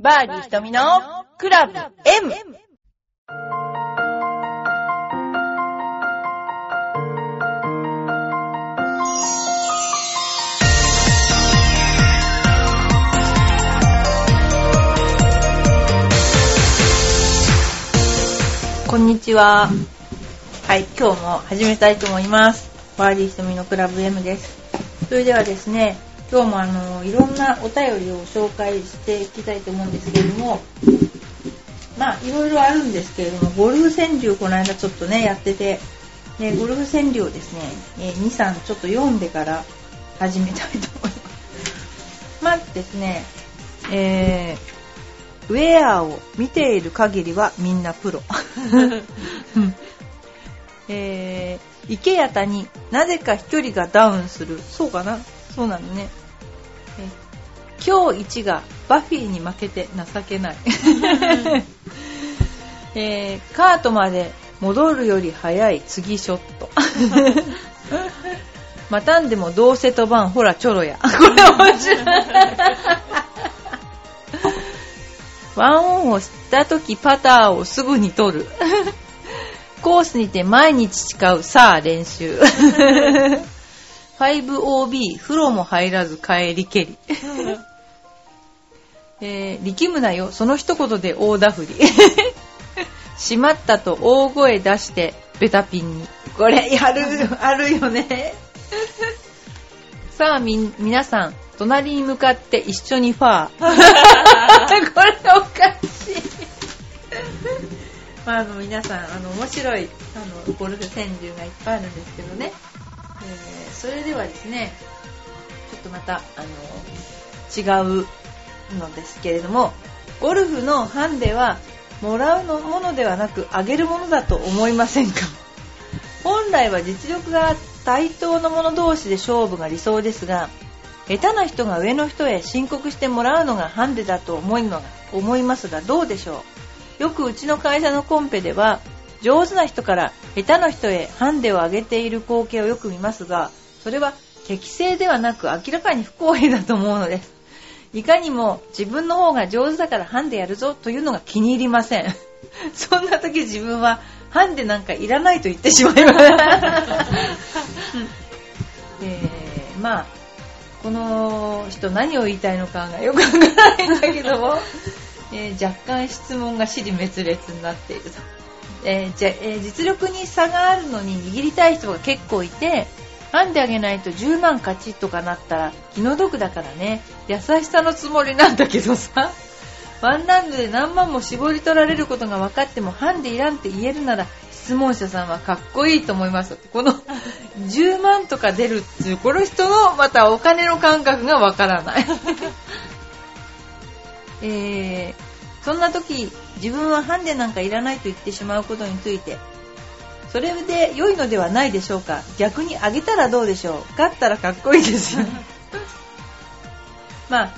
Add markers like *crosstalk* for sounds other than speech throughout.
バーディー瞳のクラブ M! こんにちは。はい、今日も始めたいと思います。バーディー瞳のクラブ M です。それではですね、今日もあの、いろんなお便りを紹介していきたいと思うんですけれども、まあ、いろいろあるんですけれども、ゴルフ川柳この間ちょっとね、やってて、ね、ゴルフ川柳をですね、え2、3ちょっと読んでから始めたいと思います。まずですね、えーウェアを見ている限りはみんなプロ。*laughs* えー、池谷になぜか飛距離がダウンする。そうかな？そうなのね。えー今日一がバフィーに負けて情けない。*laughs* えーカートまで戻るより早い次ショット。*laughs* またんでもどうせ飛ばん、ほらチョロや。*laughs* これ面白い。ワンオンをした時パターをすぐに取る。コースにて毎日誓う、さあ練習。5OB、風呂も入らず帰りけり。えー力むなよ、その一言で大ダフり。*laughs* しまったと大声出して、ベタピンに。これ、やる、あるよね。*laughs* さあ、み、皆さん、隣に向かって一緒にファー。*laughs* これおかしい。まあ、あの、皆さん、あの、面白い、あの、ゴルフ川柳がいっぱいあるんですけどね。それではですね、ちょっとまた、あの、違うのですけれども、ゴルフのハンデは、もらうのものではなく、あげるものだと思いませんか？*laughs* 本来は実力が対等の者同士で勝負が理想ですが、下手な人が上の人へ申告してもらうのがハンデだと思いのが思いますがどうでしょう？よくうちの会社のコンペでは上手な人から下手な人へハンデを上げている光景をよく見ますがそれは適正ではなく明らかに不公平だと思うのです。いかにも自分の方が上手だからハンデやるぞというのが気に入りません。*laughs* そんな時自分はハンデなんかいらないと言ってしまいます、*laughs* えーまあこの人何を言いたいのかがよくわからないんだけども、*laughs* えー若干質問が尻滅裂になっていると、えーじゃえ実力に差があるのに握りたい人が結構いてハンデあげないと10万勝ちとかなったら気の毒だからね。優しさのつもりなんだけどさ。ワンラウンドで何万も絞り取られることが分かってもハンデいらんって言えるなら質問者さんはかっこいいと思います。この *laughs* 10万とか出るっていうこの人のまたお金の感覚が分からない。*laughs* えーそんな時自分はハンデなんかいらないと言ってしまうことについてそれで良いのではないでしょうか？逆にあげたらどうでしょう？勝ったらかっこいいですよ。*laughs* まあ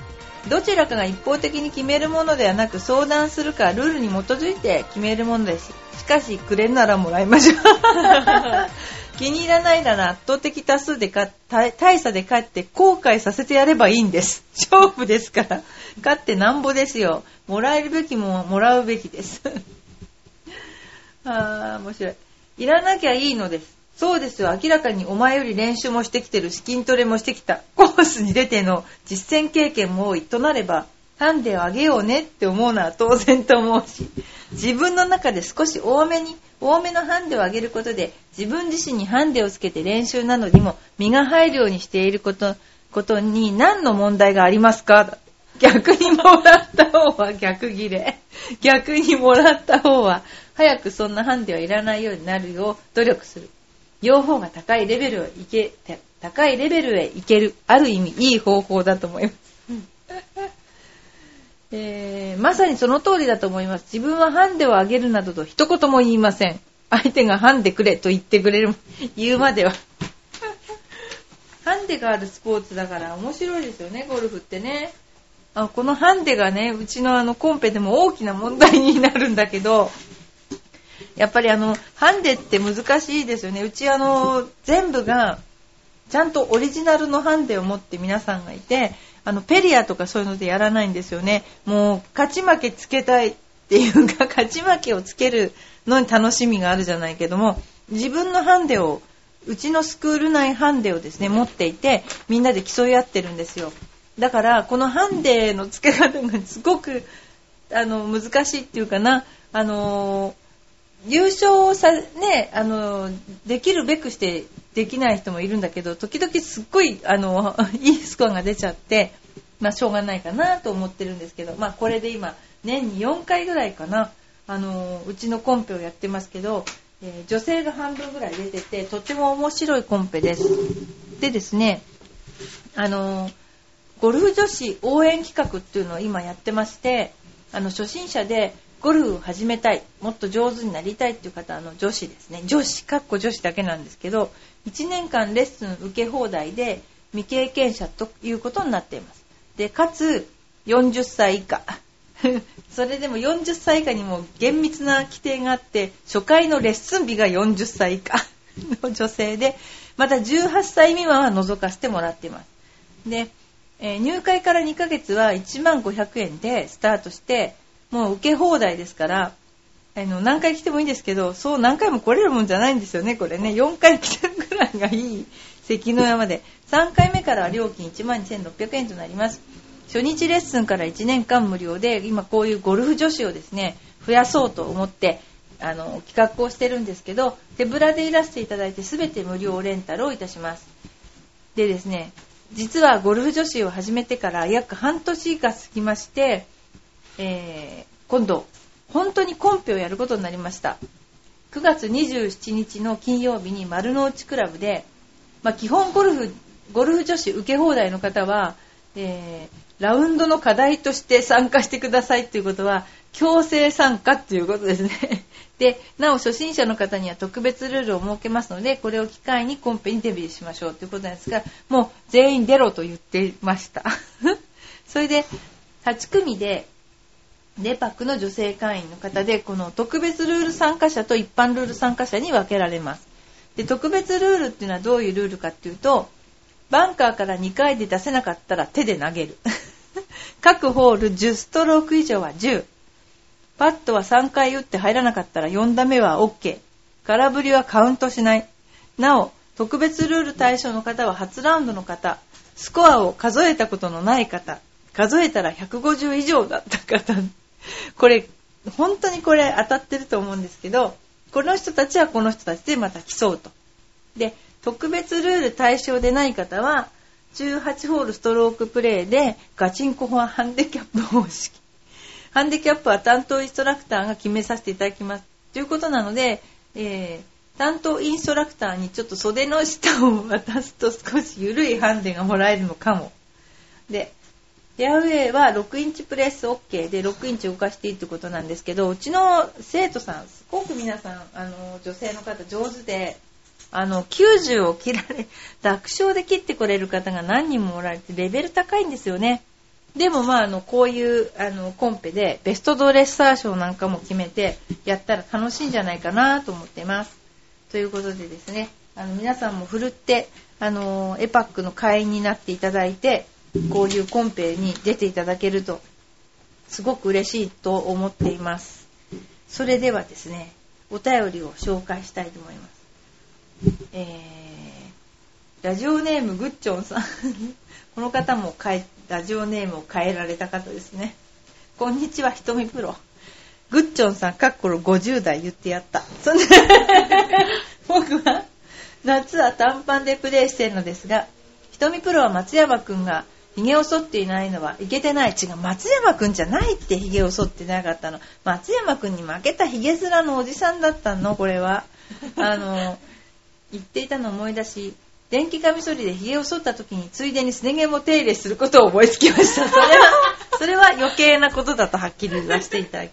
どちらかが一方的に決めるものではなく相談するかルールに基づいて決めるものです。しかしくれるならもらいましょう。*laughs* 気に入らないなら圧倒的多数で勝大大差で勝って後悔させてやればいいんです。勝負ですから。勝ってなんぼですよ。もらえるべきももらうべきです。*laughs* あー面白いいらなきゃいいのです。そうですよ。明らかにお前より練習もしてきてる。し筋トレもしてきた。コースに出ての実践経験も多い。となればハンデをあげようねって思うのは当然と思うし自分の中で少し多めに多めのハンデをあげることで自分自身にハンデをつけて練習などにも身が入るようにしていることことに何の問題がありますか？逆にもらった方は逆ギレ逆にもらった方は早くそんなハンデはいらないようになるよう努力する両方が高いレベルをいけ高いレベルへ行けるある意味いい方法だと思いますえーまさにその通りだと思います。自分はハンデをあげるなどと一言も言いません。相手がハンデくれと言ってくれる、言うまでは。*laughs* ハンデがあるスポーツだから面白いですよね、ゴルフってね。あこのハンデがね、うちのあのコンペでも大きな問題になるんだけど、やっぱりあの、ハンデって難しいですよね。うちあの、全部が、ちゃんとオリジナルのハンデを持って皆さんがいて、あのペリアとかそういうのでやらないんですよねもう勝ち負けつけたいっていうか *laughs* 勝ち負けをつけるのに楽しみがあるじゃないけども自分のハンデをうちのスクール内ハンデをですね持っていてみんなで競い合ってるんですよだからこのハンデの付け方がすごくあの難しいっていうかな。あの優勝さねあのできるべくしてできない人もいるんだけど時々すっごいあの *laughs* いいスコアが出ちゃってまあしょうがないかなと思ってるんですけどまあこれで今年に4回ぐらいかな。あのうちのコンペをやってますけどえー、女性が半分ぐらい出ててとても面白いコンペです。でですねあのゴルフ女子応援企画っていうのを今やってましてあの初心者でゴルフを始めたいもっと上手になりたいっていう方の女子ですね。女子かっこ女子だけなんですけど1年間レッスン受け放題で未経験者ということになっています。でかつ40歳以下。*laughs* それでも40歳以下にも厳密な規定があって初回のレッスン日が40歳以下の女性でまた18歳未満は覗かせてもらっています。で、えー、入会から2ヶ月は1万500円でスタートしてもう受け放題ですからあの何回来てもいいんですけどそう何回も来れるもんじゃないんですよねこれね。4回来てるぐらいがいい関の山で。3回目から料金1万2600円となります。初日レッスンから1年間無料で今こういうゴルフ女子をですね増やそうと思ってあの企画をしてるんですけど手ぶらでいらしていただいて全て無料レンタルをいたします。でですね実はゴルフ女子を始めてから約半年が過ぎまして、えー、今度本当にコンペをやることになりました。9月27日の金曜日に丸の内クラブで、まあ、基本ゴルフゴルフ女子受け放題の方は、えーラウンドの課題として参加してくださいっていうことは、強制参加っていうことですね。*laughs* で、なお初心者の方には特別ルールを設けますので、これを機会にコンペにデビューしましょうということなんですが、もう全員出ろと言ってました。*laughs* それで、8組で、デパックの女性会員の方で、この特別ルール参加者と一般ルール参加者に分けられます。で、特別ルールっていうのはどういうルールかっていうと、バンカーから2回で出せなかったら手で投げる。*laughs* *laughs* 各ホール10ストローク以上は10。パットは3回打って入らなかったら4打目は OK。空振りはカウントしない。なお、特別ルール対象の方は初ラウンドの方、スコアを数えたことのない方、数えたら150以上だった方、これ、本当にこれ当たってると思うんですけど、この人たちはこの人たちでまた競うと。で、特別ルール対象でない方は、18ホールストロークプレーでガチンコはハンデキャップ方式。ハンデキャップは担当インストラクターが決めさせていただきます。ということなので、えー、担当インストラクターにちょっと袖の下を渡すと少し緩いハンデがもらえるのかも。で、フェアウェイは6インチプレス OK で6インチ動かしていいってことなんですけど、うちの生徒さん、すごく皆さん、あの、女性の方上手で、あの、90を切られ、*laughs* 楽勝で切ってこれる方が何人もおられて、レベル高いんですよね。でもまあ、あの、こういう、あの、コンペで、ベストドレッサー賞なんかも決めて、やったら楽しいんじゃないかなと思ってます。ということでですね、あの、皆さんもふるって、あの、エパックの会員になっていただいて、こういうコンペに出ていただけると、すごく嬉しいと思っています。それではですね、お便りを紹介したいと思います。えー、ラジオネームグッチョンさん。*laughs* この方も変えラジオネームを変えられた方ですね。こんにちはひとみプロ。グッチョンさんかっころ50代言ってやった。そんな僕は夏は短パンでプレイしてるのですがひとみプロは松山くんが髭を剃っていないのはいけてない。違う松山くんじゃないって髭を剃ってなかったの。松山くんに負けた髭面のおじさんだったのこれは。あの言っていたのを思い出し電気カミソリで髭を剃った時についでにすね毛も手入れすることを思いつきました。それは *laughs* それは余計なことだとはっきり言わせていただき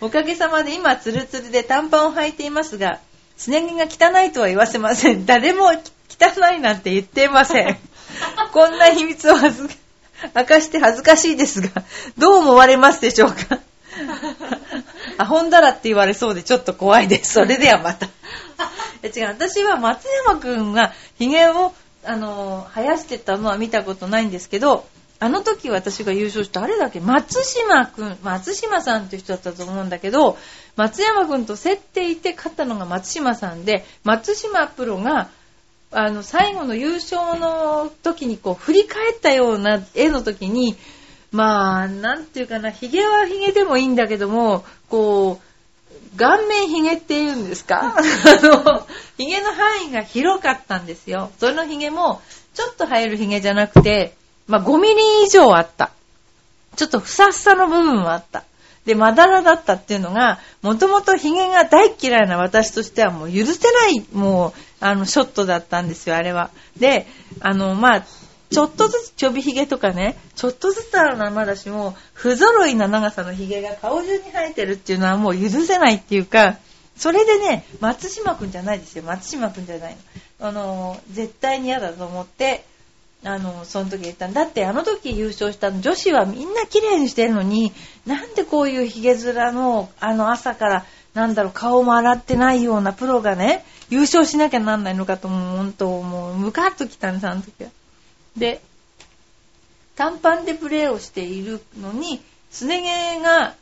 おかげさまで今ツルツルで短パンを履いていますがすね毛が汚いとは言わせません。誰も汚いなんて言っていません。*laughs* こんな秘密を明かして恥ずかしいですがどう思われますでしょうか。アホんだらって言われそうでちょっと怖いです。それではまた *laughs* 違う、私は松山くんが髭を、あの、生やしてたのは見たことないんですけど、あの時私が優勝した誰だっけ松島くん、松島さんっていう人だったと思うんだけど、松山くんと競っていて勝ったのが松島さんで、松島プロが、あの、最後の優勝の時にこう、振り返ったような絵の時に、まあ、なんていうかな、髭は髭でもいいんだけども、こう、顔面髭って言うんですか？*laughs* あの、髭の範囲が広かったんですよ。その髭も、ちょっと生える髭じゃなくて、まあ、5ミリ以上あった。ちょっとふさふさの部分はあった。で、まだらだったっていうのが、もともとヒゲが大嫌いな私としてはもう許せない、もう、あの、ショットだったんですよ、あれは。で、あの、まあ、ちょっとずつちょびひげとかね、ちょっとずつあるのはまだしも、不揃いな長さのひげが顔中に生えてるっていうのはもう許せないっていうか、それでね、松島くんじゃないですよ、松島くんじゃないの。あの、絶対に嫌だと思って、あの、その時言ったんだって、あの時優勝したの女子はみんな綺麗にしてるのに、なんでこういうヒゲ面の、あの朝から、なんだろう、顔も洗ってないようなプロがね、優勝しなきゃなんないのかと思う、本当もう、ムカッときたんです、あの時は。で、短パンでプレーをしているのに、すね毛が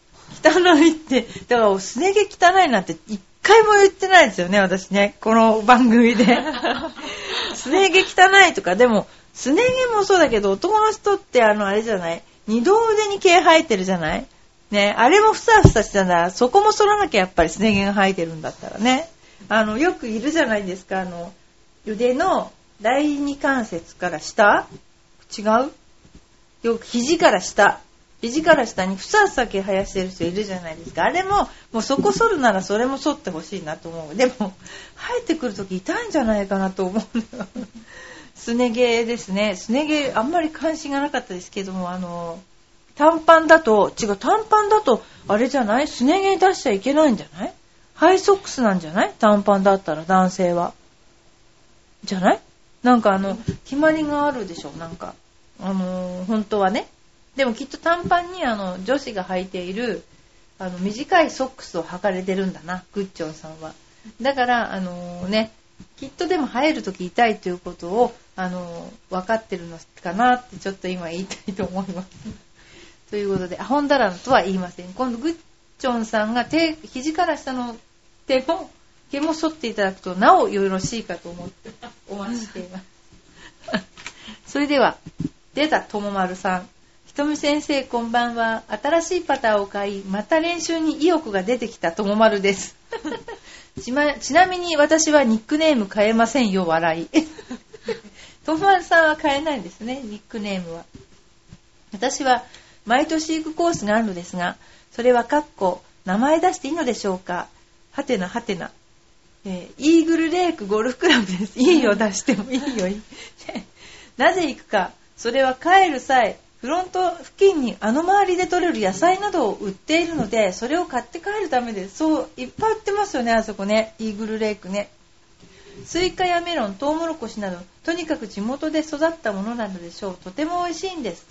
汚いって、だからすね毛汚いなんて一回も言ってないですよね、私ね。この番組で。*laughs* すね毛汚いとか、でも、すね毛もそうだけど、男の人ってあの、あれじゃない二度腕に毛生えてるじゃないね、あれもふさふさしてたら、そこも剃らなきゃやっぱりすね毛が生えてるんだったらね。あの、よくいるじゃないですか、あの、腕の第二関節から下？違う？よく肘から下。肘から下にふさふさ毛生やしてる人いるじゃないですか。あれも、もうそこ剃るならそれも剃ってほしいなと思う。でも、生えてくるとき痛いんじゃないかなと思う。すね毛ですね。すね毛、あんまり関心がなかったですけども、あの、短パンだと、違う、短パンだと、あれじゃない？すね毛出しちゃいけないんじゃない？ハイソックスなんじゃない？短パンだったら男性は。じゃない？なんかあの、決まりがあるでしょなんか。あのー、本当はね。でもきっと短パンにあの、女子が履いている、あの、短いソックスを履かれてるんだな、グッチョンさんは。だから、あのー、ね、きっとでも生えるとき痛いということを、あの、分かってるのかなってちょっと今言いたいと思います。*laughs* ということで、アホンダランとは言いません。今度、グッチョンさんが手、肘から下の手も、毛も剃っていただくと、なおよろしいかと思ってお待ちしています。*laughs* それでは、出た、ともまるさん。ひとみ先生、こんばんは。新しいパターを買い、また練習に意欲が出てきたともまるです。*laughs* ちま、ちなみに私はニックネーム変えませんよ、笑い。ともまるさんは変えないんですね、ニックネームは。私は毎年行くコースがあるのですが、それはかっこ、名前出していいのでしょうかはてなはてな。えー、イーグルレイクゴルフクラブです。いいよ、出してもいいよ。なぜ行くか。それは帰る際、フロント付近にあの周りで採れる野菜などを売っているので、それを買って帰るためです。そう、いっぱい売ってますよね、あそこね。イーグルレイクね。スイカやメロン、トウモロコシなど、とにかく地元で育ったものなのでしょう。とても美味しいんです。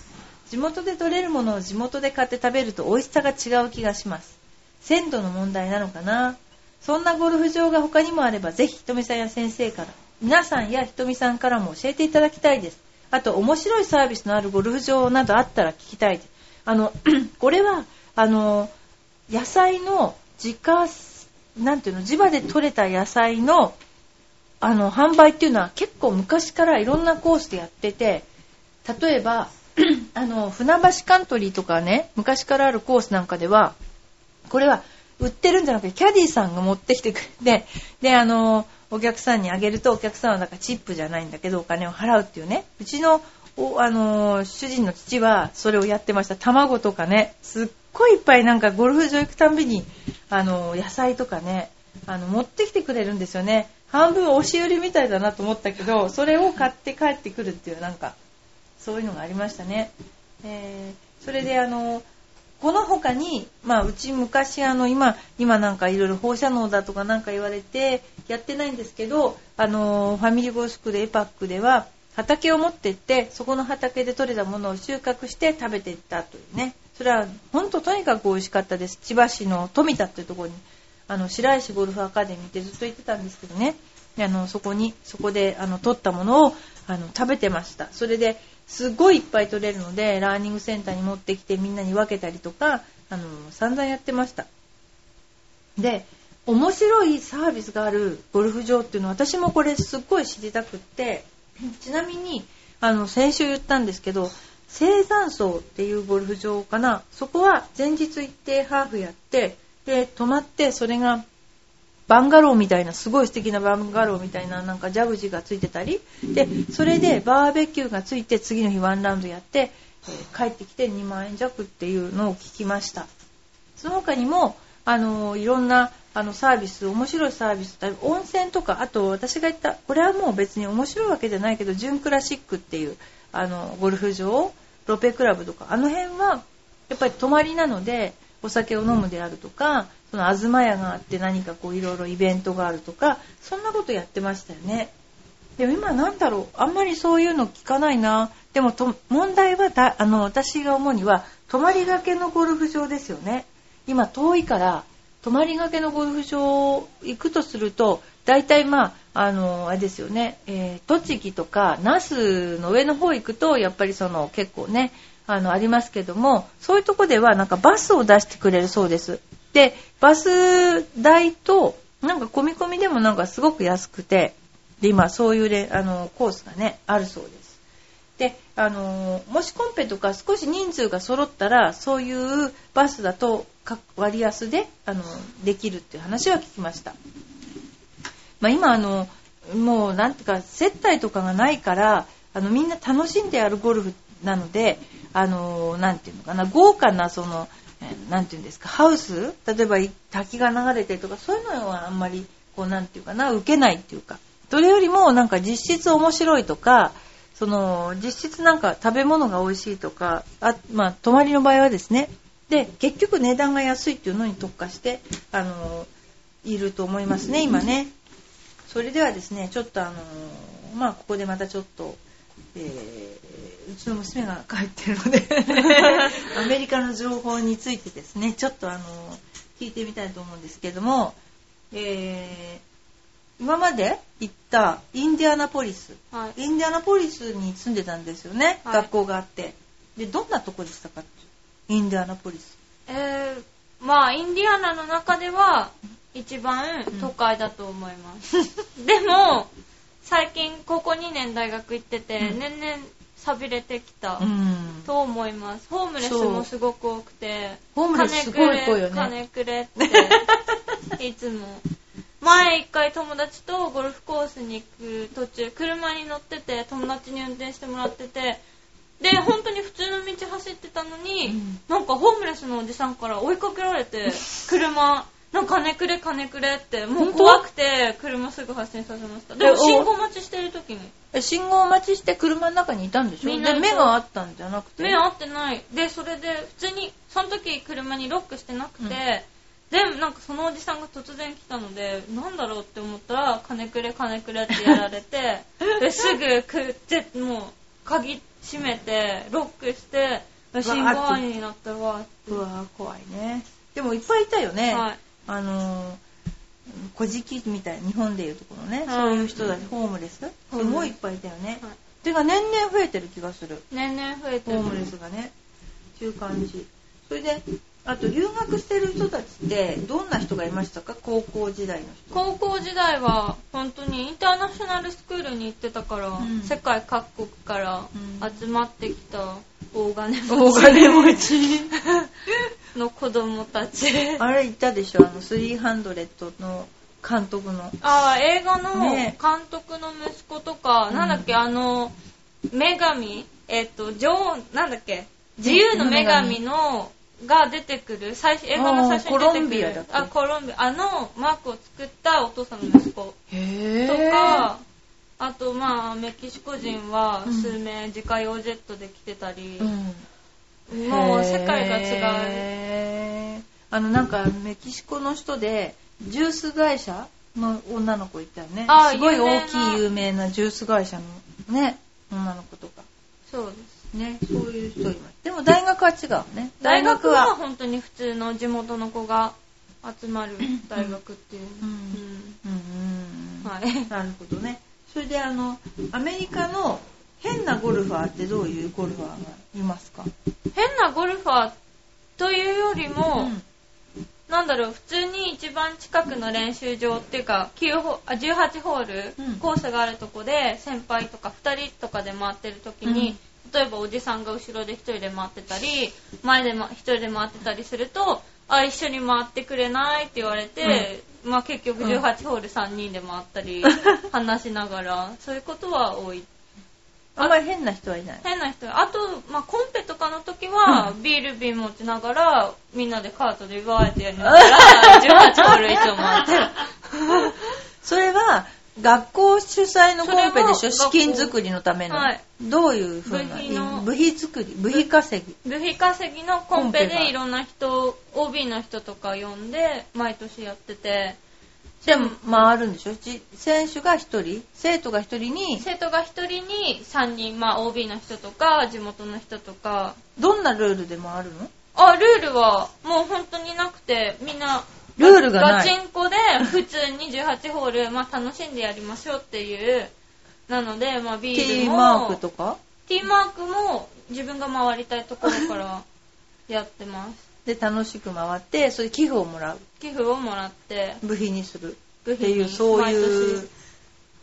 地元で採れるものを地元で買って食べると美味しさが違う気がします。鮮度の問題なのかなそんなゴルフ場が他にもあれば、ぜひひとみさんや先生から、皆さんやひとみさんからも教えていただきたいです。あと、面白いサービスのあるゴルフ場などあったら聞きたいです。あの、*clears throat* これは、あの、野菜の自家、なんていうの、地場で採れた野菜の、あの、販売っていうのは結構昔からいろんなコースでやってて、例えば、*clears throat* あの、船橋カントリーとかね、昔からあるコースなんかでは、これは売ってるんじゃなくて、キャディさんが持ってきてく *laughs* れて、で、あの、お客さんにあげると、お客さんはだかチップじゃないんだけど、お金を払うっていうね。うちの、あの、主人の父はそれをやってました。卵とかね、すっごいいっぱいなんかゴルフ場行くたんびに、あの、野菜とかね、あの、持ってきてくれるんですよね。半分押し売りみたいだなと思ったけど、それを買って帰ってくるっていう、なんか、そういうのがありましたね。えー、それであの、この他に、まあ、うち昔あの今今なんかいろいろ放射能だとかなんか言われてやってないんですけどあのファミリーゴースクでエパックでは畑を持って行ってそこの畑で採れたものを収穫して食べていったというね。それは本当とにかく美味しかったです。千葉市の富田っていうところにあの白石ゴルフアカデミーってずっと行ってたんですけどね。あのそこにそこであの取ったものをあの食べてました。それですごいいっぱい取れるのでラーニングセンターに持ってきてみんなに分けたりとかあの散々やってました。で面白いサービスがあるゴルフ場っていうのは私もこれすっごい知りたくってちなみにあの先週言ったんですけど青山荘っていうゴルフ場かな。そこは前日行ってハーフやってで泊まってそれがバンガローみたいなすごい素敵なバンガローみたいななんかジャグジーがついてたり。でそれでバーベキューがついて次の日ワンラウンドやって、え、帰ってきて2万円弱っていうのを聞きました。その他にもあのいろんなあのサービス面白いサービス温泉とかあと私が言ったこれはもう別に面白いわけじゃないけど純クラシックっていうあのゴルフ場ロペクラブとかあの辺はやっぱり泊まりなのでお酒を飲むであるとかその東屋があって何かこういろいろイベントがあるとかそんなことやってましたよね。でも今なんだろう。あんまりそういうの聞かないな。でもと問題はだあの私が思うには泊まりがけのゴルフ場ですよね。今遠いから泊まりがけのゴルフ場行くとすると大体まああのあれですよね、えー、栃木とか那須の上の方行くとやっぱりその結構ねあのありますけどもそういうとこではなんかバスを出してくれるそうです。でバス代となんか込み込みでもなんかすごく安くてで今そういうれあのコースがねあるそうです。であのもしコンペとか少し人数が揃ったらそういうバスだと割安であのできるっていう話は聞きました、まあ、今あのもうなんていうか接待とかがないからあのみんな楽しんでやるゴルフなのであのなんていうのかな豪華なそのなんていうんですかハウス？例えば滝が流れてとかそういうのはあんまりこうなんていうかな受けないっていうかそれよりもなんか実質面白いとかその実質なんか食べ物が美味しいとかあまあ泊まりの場合はですねで結局値段が安いっていうのに特化してあのいると思いますね今ね。それではですねちょっとあのまあここでまたちょっと、えー、うちの娘が帰ってるので *laughs* アメリカの情報についてですねちょっとあの聞いてみたいと思うんですけども、えー、今まで行ったインディアナポリス、はい、インディアナポリスに住んでたんですよね、はい、学校があって。でどんなとこでしたか？インディアナポリス。えー、まあインディアナの中では一番都会だと思います、うん、でも最近ここ2年大学行ってて、うん、年々寂れてきたと思います、ホームレスもすごく多くてホームレスすごいよね。金くれって *laughs* いつも。前一回友達とゴルフコースに行く途中車に乗ってて友達に運転してもらっててで本当に普通の道走ってたのに、うん、なんかホームレスのおじさんから追いかけられて *laughs* 車なんか金くれ金くれってもう怖くて車すぐ発進させました。でも信号待ちしてる時に。信号待ちして車の中にいたんでしょ？みんな目があったんじゃなくて？目合ってない。でそれで普通にその時車にロックしてなくて、うん。でなんかそのおじさんが突然来たのでなんだろうって思ったら金くれ金くれってやられて *laughs* ですぐくってもう鍵閉めてロックして信号暗になったわうわ怖いね。でもいっぱいいたよね、はい、あの小じきみたいな日本でいうところね、はい、そういう人たち、ホームレス。すごいいっぱいいたよね、はい、ていうか年々増えてる気がする。年々増えてる。ホームレスがね。っていう感じ。それであと留学してる人たちってどんな人がいましたか？高校時代の人。高校時代は本当にインターナショナルスクールに行ってたから、うん、世界各国から集まってきた大金持ち。大金持ち *laughs* の子供たち。あれ言ったでしょあの300の監督の。ああ映画の監督の息子とか、ね、なんだっけあの女神えっ、と女王なんだっけ自由の女神のが出てくる最映画の最初に出てくる。あコロンビア。あのマークを作ったお父さんの息子とかあとまあメキシコ人は数名自家用ジェットで来てたり、うん、もう世界が違う。あのなんかメキシコの人でジュース会社の女の子いたよね。すごい大きい有名なジュース会社のね女の子とか。そうです。ねそういう人います。でも大学は違うね。大学は本当に普通の地元の子が集まる大学っていう、うんうんうん、はい、なるほどね。それであのアメリカの、変なゴルファーってどういうゴルファーがいますか？変なゴルファーというよりも、うん。なんだろう、普通に一番近くの練習場っていうか、9ホあ18ホール、うん。コースがあるとこで、先輩とか2人とかで回ってる時に、例えばおじさんが後ろで1人で回ってたり、前で、ま、1人で回ってたりすると、あ、一緒に回ってくれないって言われて、まあ結局18ホール3人で回ったり、*laughs* 話しながら、そういうことは多い。あんまり変な人はいない。変な人。あと、まあ、コンペとかの時は、ビール瓶持ちながらみんなでカートでバーってやりながら *laughs* 18ホール以上回ってる。*laughs* それは、学校主催のコンペでしょ？資金作りのための。はい。どういうふうな部費の部費作り、部費稼ぎ。部費稼ぎのコンペでいろんな人 OB の人とか呼んで毎年やっててでも、回るんでしょ？じ選手が一人、生徒が一人に、生徒が1人に3人、まあ、OB の人とか地元の人とか。どんなルールで回るの？あルールはもう本当になくてみんなルールがない。ガチンコで普通に18ホール、まあ、楽しんでやりましょうっていうなので、まあ、ビール T もマークとか？T マークも自分が回りたいところからやってます。で楽しく回って、それで寄付をもらう。寄付をもらって部費にする。っていう、そういう。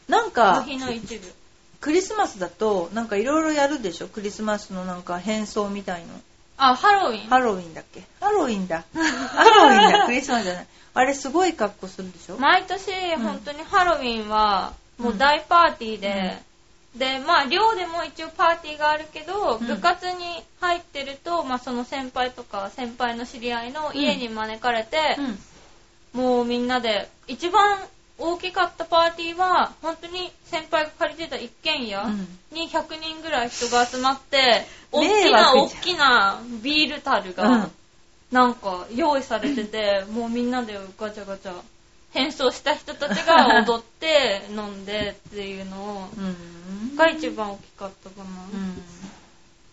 なん部か、費の一部クリスマスだと、なんかいろいろやるでしょ？クリスマスのなんか変装みたいの。あハロウィンハロウィンだっけ？ハロウィンだ。*laughs* ハロウィンだ。クリスマスじゃない。あれすごい格好するでしょ？毎年本当にハロウィンはもう大パーティーで、でまあ寮でも一応パーティーがあるけど、うん部活に入ってると、まあ、その先輩とか先輩の知り合いの家に招かれて、うん。もうみんなで一番大きかったパーティーは本当に先輩が借りてた一軒家うんに100人ぐらい人が集まって、大き迷な大きなビール樽うんがなんか用意されてて、*laughs* もうみんなでガチャガチャ変装した人たちが *laughs* 踊って飲んでっていうのうん。が一番大きかったかな。うん。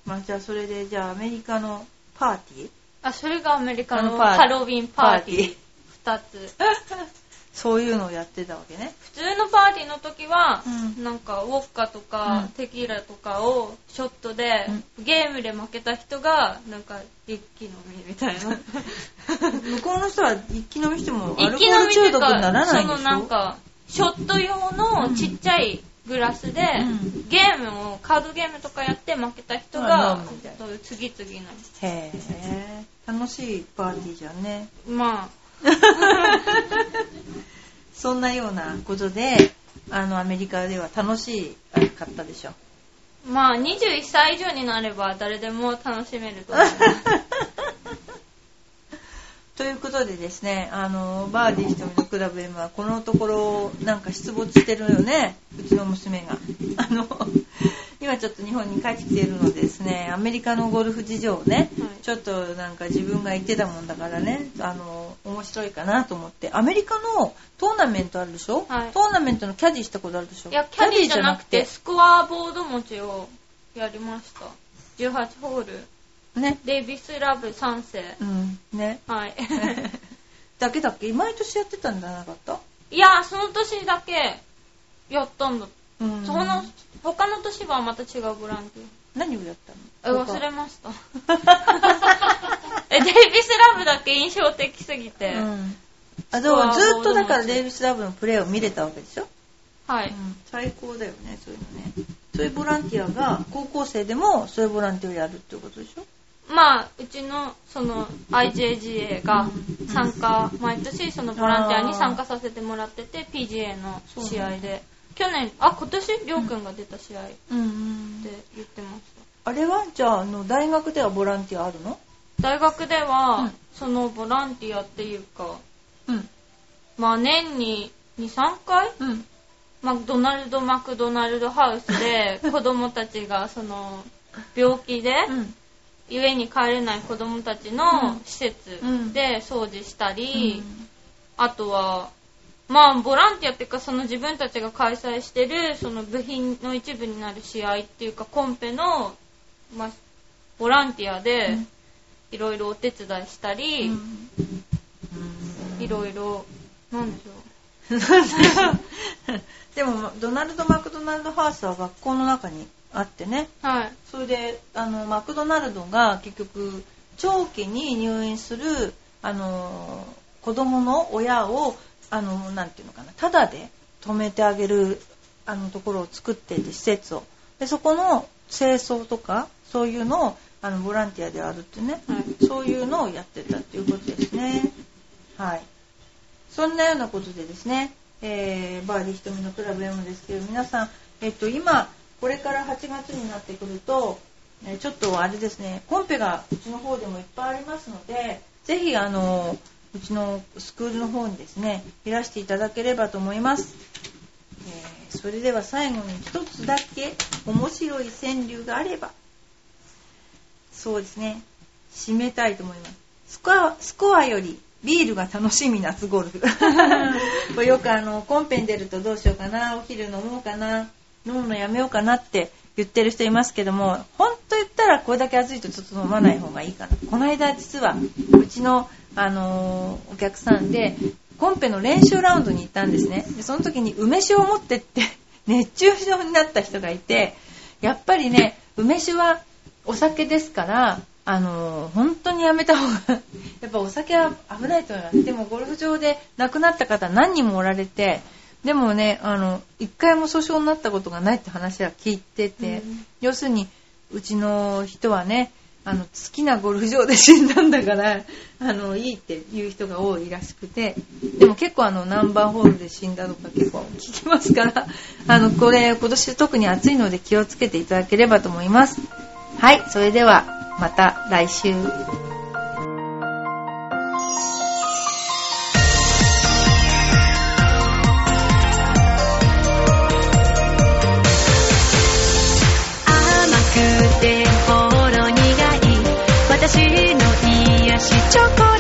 まあじゃあそれで、じゃあアメリカのパーティー？あ、それがアメリカのハロウィンパーティー。二つ。そういうのをやってたわけね。普通のパーティーの時は、うん。なんかウォッカとか、うん。テキーラとかをショットで、ゲームで負けた人がなんか一気飲みみたいな。*laughs* 向こうの人は一気飲みしてもアルコ一気ール中飲みっていうか毒にならないん。でしょそのなんかショット用のちっちゃいグラスで、うん。ゲームをカードゲームとかやって負けた人まあがういう次々の。へえ。楽しいパーティーじゃんね。ま *laughs* そんなようなことで、あの、アメリカでは楽しかったでしょ？あまあ21歳以上になれば誰でも楽しめると思います *laughs* ということでですね、あの、バーディー瞳のクラブ M はこのところなんか出没してるよね、うちの娘が。あの、今ちょっと日本に帰ってきているのでですね、アメリカのゴルフ事情をね、はい。ちょっとなんか自分が言ってたもんだからね、あの、面白いかなと思って、アメリカのトーナメントあるでしょ、はい。トーナメントのキャディしたことあるでしょ？いやキャディーじゃなくてスコアボード持ちをやりました。18ホール。ね。デイビスラブ3世。うん、ね。はい。*laughs* だけだっけ？毎年やってたんじゃなかった？いやその年だけやったんだ、うん。その他の年はまた違うボランティ何をやったアえの忘れました。*laughs* えデイビスラブだけ印象的すぎて、うん。あ、でもずっとだからデイビス・ラブのプレーを見れたわけでしょ、はい、うん、最高だよね、そういうのね。そういうボランティアが、高校生でもそういうボランティアをやるってことでしょ？まあうちのその IJGA が参加毎年そのボランティアに参加させてもらってて PGA の試合で去年あ今年？りょうくんが出た試合。ってうんうん。言ってました。あれは？じゃあ、あの、大学ではボランティアあるの？大学では、うん。そのボランティアっていうかうん。まあ年に23回？うん。マクドナルド・マクドナルドハウスで *laughs* 子供たちがその病気でうん。家に帰れない子供たちうんの施設うん。で掃除したり、あとはまあボランティアっていうかその自分たちが開催してるその部品の一部になる試合っていうかコンペの、まあ、ボランティアでうん。いろいろお手伝いしたり、いろいろなんでしょう。でも、ドナルド・マクドナルドハウスは学校の中にあってね。はい。それであのマクドナルドが結局長期に入院するあの子供の親をあのなんていうのかな。ただで止めてあげるあのところを作っていて施設を。でそこの清掃とかそういうのをあのボランティアであるってね、はい。そういうのをやってたっていうことですね。はい。そんなようなことでですね、えーバーディー瞳のクラブ M ですけど皆さん、えっと、今これから8月になってくると、えーちょっとあれですねコンペがうちの方でもいっぱいありますのでぜひあのうちのスクールの方にですねいらしていただければと思います、えーそれでは最後に一つだけ面白い川柳があればそうですね締めたいと思います。スコアスコアよりビールが楽しみ夏ゴルフ。*laughs* これよくあのコンペに出るとどうしようかなお昼飲もうかな飲むのやめようかなって言ってる人いますけども本当言ったらこれだけ暑いとちょっと飲まない方がいいかな。この間実はうちの、あのーお客さんでコンペの練習ラウンドに行ったんですね。でその時に梅酒を持ってって *laughs* 熱中症になった人がいてやっぱりね梅酒はお酒ですからあの本当にやめた方が *laughs* やっぱお酒は危ないと思います。でもゴルフ場で亡くなった方何人もおられてでもねあの一回も訴訟になったことがないって話は聞いてて、うん。要するにうちの人はねあの好きなゴルフ場で死んだんだから *laughs* あのいいっていう人が多いらしくてでも結構あのナンバーホールで死んだとか結構聞きますから *laughs* あのこれ今年特に暑いので気をつけていただければと思います。はいそれではまた来週。しチョコ